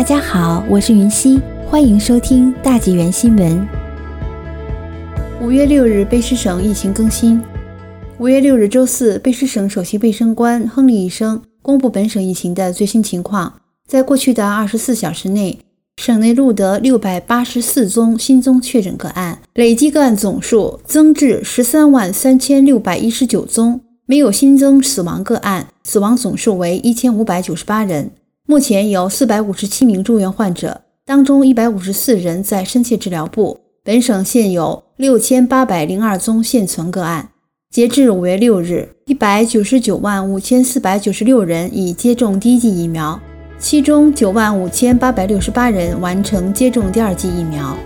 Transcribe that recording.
大家好，我是云溪，欢迎收听大纪元新闻。五月六日，卑诗省疫情更新。五月六日周四，卑诗省首席卫生官亨利医生公布本省疫情的最新情况。在过去的二十四小时内，省内录得六百八十四宗新增确诊个案，累计个案总数增至十三万三千六百一十九宗，没有新增死亡个案，死亡总数为一千五百九十八人。目前有四百五十七名住院患者，当中一百五十四人在深切治疗部。本省现有六千八百零二宗现存个案。截至五月六日，一百九十九万五千四百九十六人已接种第一剂疫苗，其中九万五千八百六十八人完成接种第二剂疫苗。